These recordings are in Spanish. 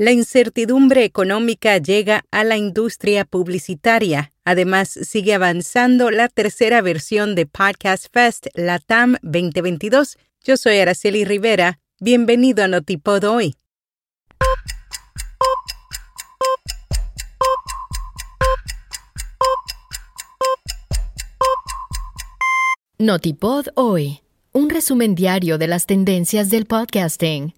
La incertidumbre económica llega a la industria publicitaria. Además, sigue avanzando la tercera versión de Podcast Fest LATAM 2022. Yo soy Araceli Rivera. Bienvenido a Notipod hoy. Notipod hoy. Un resumen diario de las tendencias del podcasting.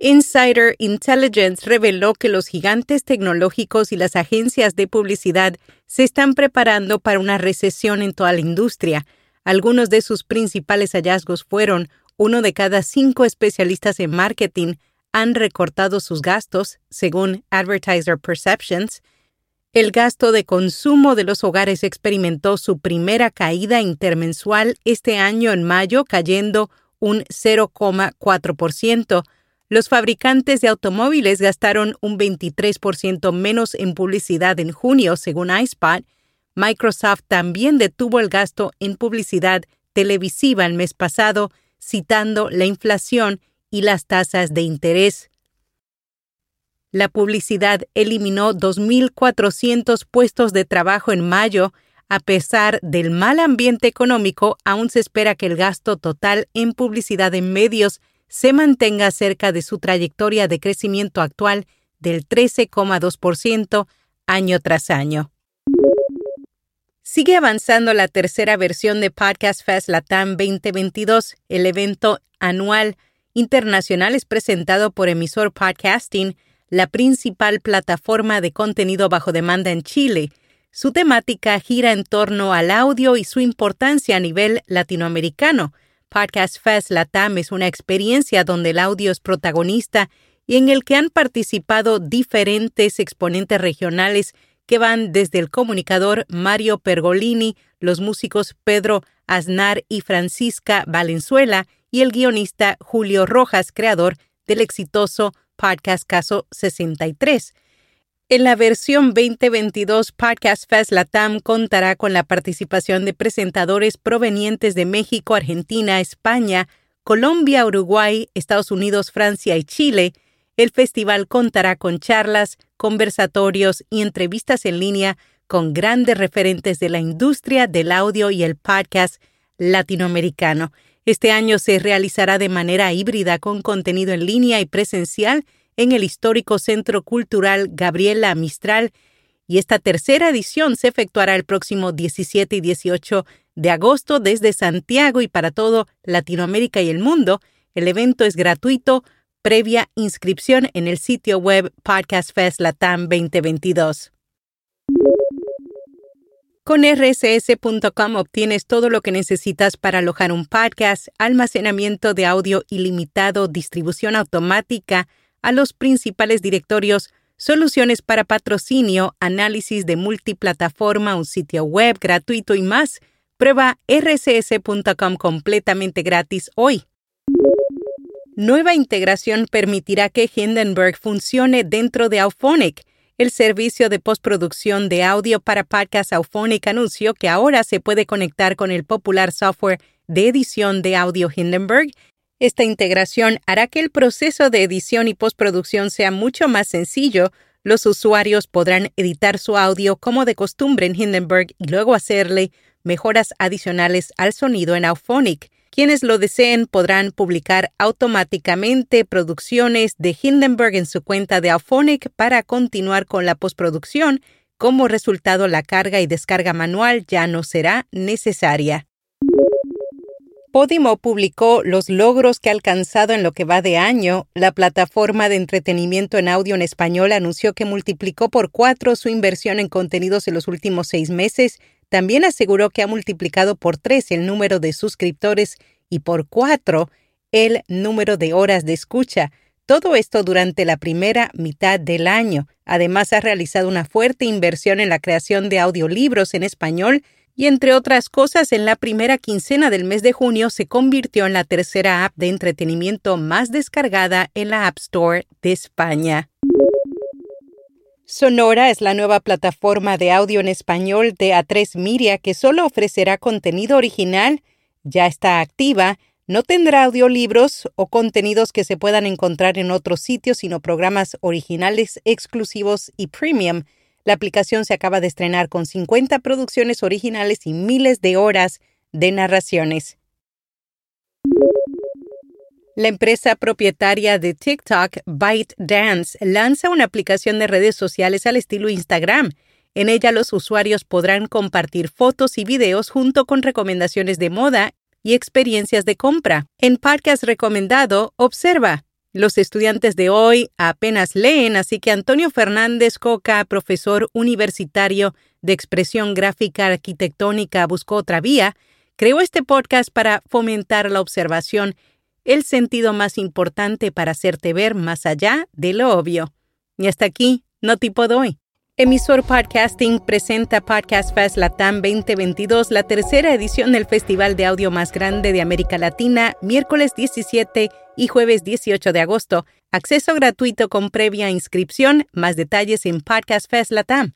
Insider Intelligence reveló que los gigantes tecnológicos y las agencias de publicidad se están preparando para una recesión en toda la industria. Algunos de sus principales hallazgos fueron uno de cada cinco especialistas en marketing han recortado sus gastos, según Advertiser Perceptions. El gasto de consumo de los hogares experimentó su primera caída intermensual este año en mayo, cayendo un 0,4%, los fabricantes de automóviles gastaron un 23% menos en publicidad en junio, según iSpot. Microsoft también detuvo el gasto en publicidad televisiva el mes pasado, citando la inflación y las tasas de interés. La publicidad eliminó 2.400 puestos de trabajo en mayo. A pesar del mal ambiente económico, aún se espera que el gasto total en publicidad en medios se mantenga cerca de su trayectoria de crecimiento actual del 13,2% año tras año. Sigue avanzando la tercera versión de Podcast Fest Latam 2022. El evento anual internacional es presentado por Emisor Podcasting, la principal plataforma de contenido bajo demanda en Chile. Su temática gira en torno al audio y su importancia a nivel latinoamericano. Podcast Fest Latam es una experiencia donde el audio es protagonista y en el que han participado diferentes exponentes regionales que van desde el comunicador Mario Pergolini, los músicos Pedro Aznar y Francisca Valenzuela y el guionista Julio Rojas, creador del exitoso podcast Caso 63. En la versión 2022, Podcast Fest Latam contará con la participación de presentadores provenientes de México, Argentina, España, Colombia, Uruguay, Estados Unidos, Francia y Chile. El festival contará con charlas, conversatorios y entrevistas en línea con grandes referentes de la industria del audio y el podcast latinoamericano. Este año se realizará de manera híbrida con contenido en línea y presencial en el histórico Centro Cultural Gabriela Mistral y esta tercera edición se efectuará el próximo 17 y 18 de agosto desde Santiago y para todo Latinoamérica y el mundo. El evento es gratuito, previa inscripción en el sitio web Podcast Fest Latam 2022. Con rss.com obtienes todo lo que necesitas para alojar un podcast, almacenamiento de audio ilimitado, distribución automática, a los principales directorios, soluciones para patrocinio, análisis de multiplataforma, un sitio web gratuito y más. Prueba rcs.com completamente gratis hoy. Nueva integración permitirá que Hindenburg funcione dentro de Auphonic. El servicio de postproducción de audio para podcast Auphonic anunció que ahora se puede conectar con el popular software de edición de audio Hindenburg esta integración hará que el proceso de edición y postproducción sea mucho más sencillo. Los usuarios podrán editar su audio como de costumbre en Hindenburg y luego hacerle mejoras adicionales al sonido en Auphonic. Quienes lo deseen podrán publicar automáticamente producciones de Hindenburg en su cuenta de Auphonic para continuar con la postproducción. Como resultado, la carga y descarga manual ya no será necesaria. Podimo publicó los logros que ha alcanzado en lo que va de año. La plataforma de entretenimiento en audio en español anunció que multiplicó por cuatro su inversión en contenidos en los últimos seis meses. También aseguró que ha multiplicado por tres el número de suscriptores y por cuatro el número de horas de escucha. Todo esto durante la primera mitad del año. Además, ha realizado una fuerte inversión en la creación de audiolibros en español y entre otras cosas, en la primera quincena del mes de junio se convirtió en la tercera app de entretenimiento más descargada en la App Store de España. Sonora es la nueva plataforma de audio en español de A3 Media que solo ofrecerá contenido original, ya está activa, no tendrá audiolibros o contenidos que se puedan encontrar en otros sitios, sino programas originales exclusivos y premium la aplicación se acaba de estrenar con 50 producciones originales y miles de horas de narraciones. La empresa propietaria de TikTok, ByteDance, lanza una aplicación de redes sociales al estilo Instagram. En ella los usuarios podrán compartir fotos y videos junto con recomendaciones de moda y experiencias de compra. En podcast recomendado, observa los estudiantes de hoy apenas leen, así que Antonio Fernández Coca, profesor universitario de expresión gráfica arquitectónica, buscó otra vía, creó este podcast para fomentar la observación, el sentido más importante para hacerte ver más allá de lo obvio. Y hasta aquí, no tipo doy. Emisor Podcasting presenta Podcast Fest Latam 2022, la tercera edición del festival de audio más grande de América Latina, miércoles 17 y jueves 18 de agosto. Acceso gratuito con previa inscripción. Más detalles en Podcast Fest Latam.